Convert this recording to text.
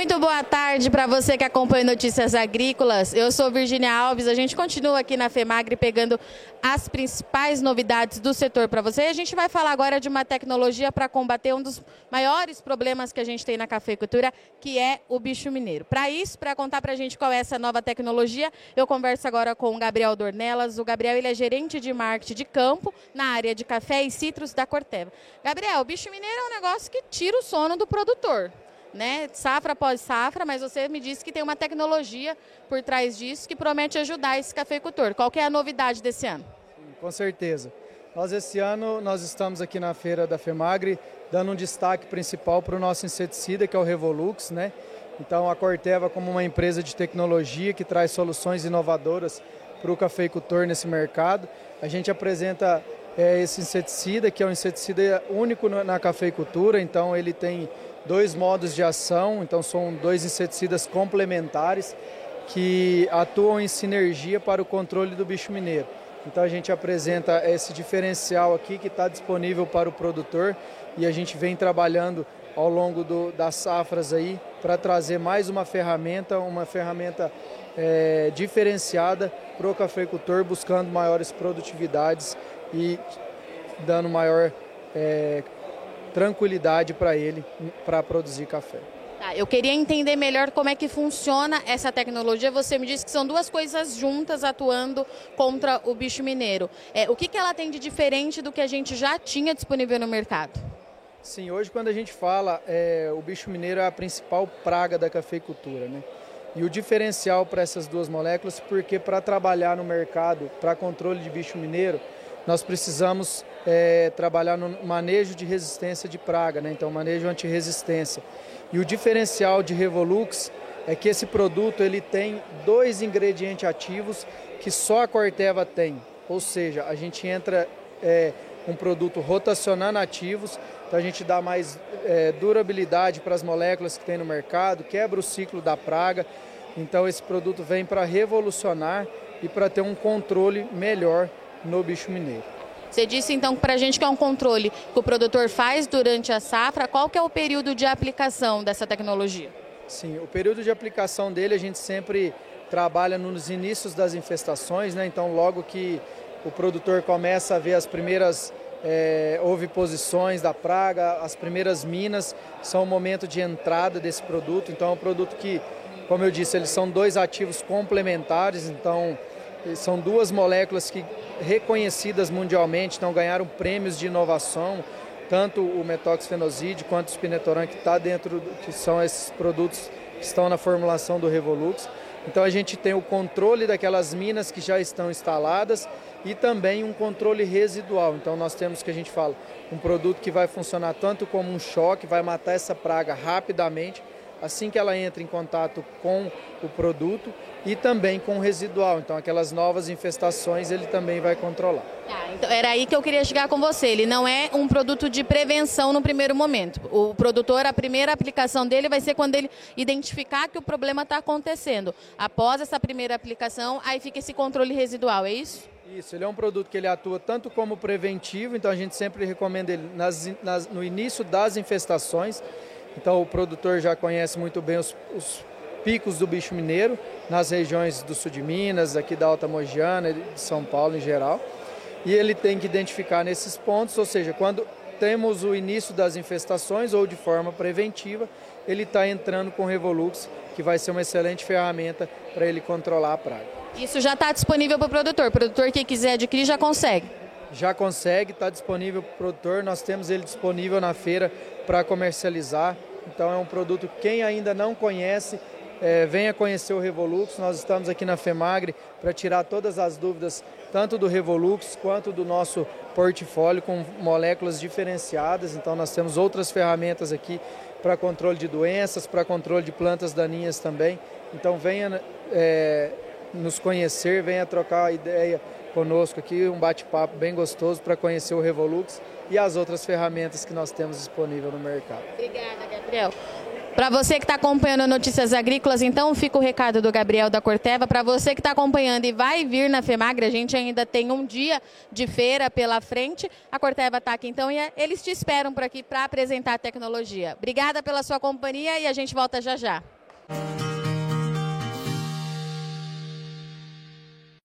Muito boa tarde para você que acompanha Notícias Agrícolas. Eu sou Virginia Alves. A gente continua aqui na FEMAGRE pegando as principais novidades do setor para você. A gente vai falar agora de uma tecnologia para combater um dos maiores problemas que a gente tem na cafeicultura, que é o bicho mineiro. Para isso, para contar para a gente qual é essa nova tecnologia, eu converso agora com o Gabriel Dornelas. O Gabriel ele é gerente de marketing de campo na área de café e citros da Corteva. Gabriel, o bicho mineiro é um negócio que tira o sono do produtor né, safra após safra, mas você me disse que tem uma tecnologia por trás disso que promete ajudar esse cafeicultor. Qual é a novidade desse ano? Sim, com certeza. Nós esse ano nós estamos aqui na feira da Femagre dando um destaque principal para o nosso inseticida, que é o Revolux, né? Então a Corteva como uma empresa de tecnologia que traz soluções inovadoras para o cafeicultor nesse mercado. A gente apresenta é, esse inseticida, que é um inseticida único na cafeicultura, então ele tem dois modos de ação, então são dois inseticidas complementares que atuam em sinergia para o controle do bicho mineiro. Então a gente apresenta esse diferencial aqui que está disponível para o produtor e a gente vem trabalhando ao longo do, das safras aí para trazer mais uma ferramenta, uma ferramenta é, diferenciada para o cafeicultor, buscando maiores produtividades e dando maior é, tranquilidade para ele para produzir café. Tá, eu queria entender melhor como é que funciona essa tecnologia. Você me disse que são duas coisas juntas atuando contra o bicho mineiro. É, o que, que ela tem de diferente do que a gente já tinha disponível no mercado? Sim, hoje quando a gente fala, é, o bicho mineiro é a principal praga da cafeicultura, né? E o diferencial para essas duas moléculas, porque para trabalhar no mercado, para controle de bicho mineiro, nós precisamos é, trabalhar no manejo de resistência de praga, né? então manejo anti-resistência. E o diferencial de Revolux é que esse produto ele tem dois ingredientes ativos que só a Corteva tem, ou seja, a gente entra é, um produto rotacionando ativos, então a gente dá mais é, durabilidade para as moléculas que tem no mercado, quebra o ciclo da praga, então esse produto vem para revolucionar e para ter um controle melhor no bicho mineiro. Você disse então para a gente que é um controle que o produtor faz durante a safra. Qual que é o período de aplicação dessa tecnologia? Sim, o período de aplicação dele a gente sempre trabalha nos inícios das infestações, né? Então logo que o produtor começa a ver as primeiras é, oviposições da praga, as primeiras minas são o momento de entrada desse produto. Então é um produto que, como eu disse, eles são dois ativos complementares. Então são duas moléculas que reconhecidas mundialmente, então ganharam prêmios de inovação, tanto o metoxfenoside quanto o spinetoran que está dentro, que são esses produtos que estão na formulação do Revolux. Então a gente tem o controle daquelas minas que já estão instaladas e também um controle residual. Então nós temos que a gente fala um produto que vai funcionar tanto como um choque, vai matar essa praga rapidamente, assim que ela entra em contato com o produto e também com o residual. Então, aquelas novas infestações ele também vai controlar. Ah, então era aí que eu queria chegar com você. Ele não é um produto de prevenção no primeiro momento. O produtor, a primeira aplicação dele vai ser quando ele identificar que o problema está acontecendo. Após essa primeira aplicação, aí fica esse controle residual, é isso? Isso, ele é um produto que ele atua tanto como preventivo, então a gente sempre recomenda ele nas, nas, no início das infestações. Então o produtor já conhece muito bem os, os picos do bicho mineiro nas regiões do sul de Minas, aqui da Alta Mogiana, de São Paulo em geral. E ele tem que identificar nesses pontos, ou seja, quando temos o início das infestações ou de forma preventiva, ele está entrando com o Revolux, que vai ser uma excelente ferramenta para ele controlar a praga. Isso já está disponível para o produtor. O produtor que quiser adquirir já consegue. Já consegue, está disponível para o produtor. Nós temos ele disponível na feira para comercializar. Então é um produto que quem ainda não conhece, é, venha conhecer o Revolux. Nós estamos aqui na FEMAGRE para tirar todas as dúvidas, tanto do Revolux quanto do nosso portfólio com moléculas diferenciadas. Então nós temos outras ferramentas aqui para controle de doenças, para controle de plantas daninhas também. Então venha é, nos conhecer, venha trocar ideia conosco aqui, um bate-papo bem gostoso para conhecer o Revolux e as outras ferramentas que nós temos disponível no mercado. Obrigada, Gabriel. Para você que está acompanhando Notícias Agrícolas, então fica o recado do Gabriel da Corteva. Para você que está acompanhando e vai vir na FEMAGRE, a gente ainda tem um dia de feira pela frente. A Corteva está aqui então e é, eles te esperam por aqui para apresentar a tecnologia. Obrigada pela sua companhia e a gente volta já já.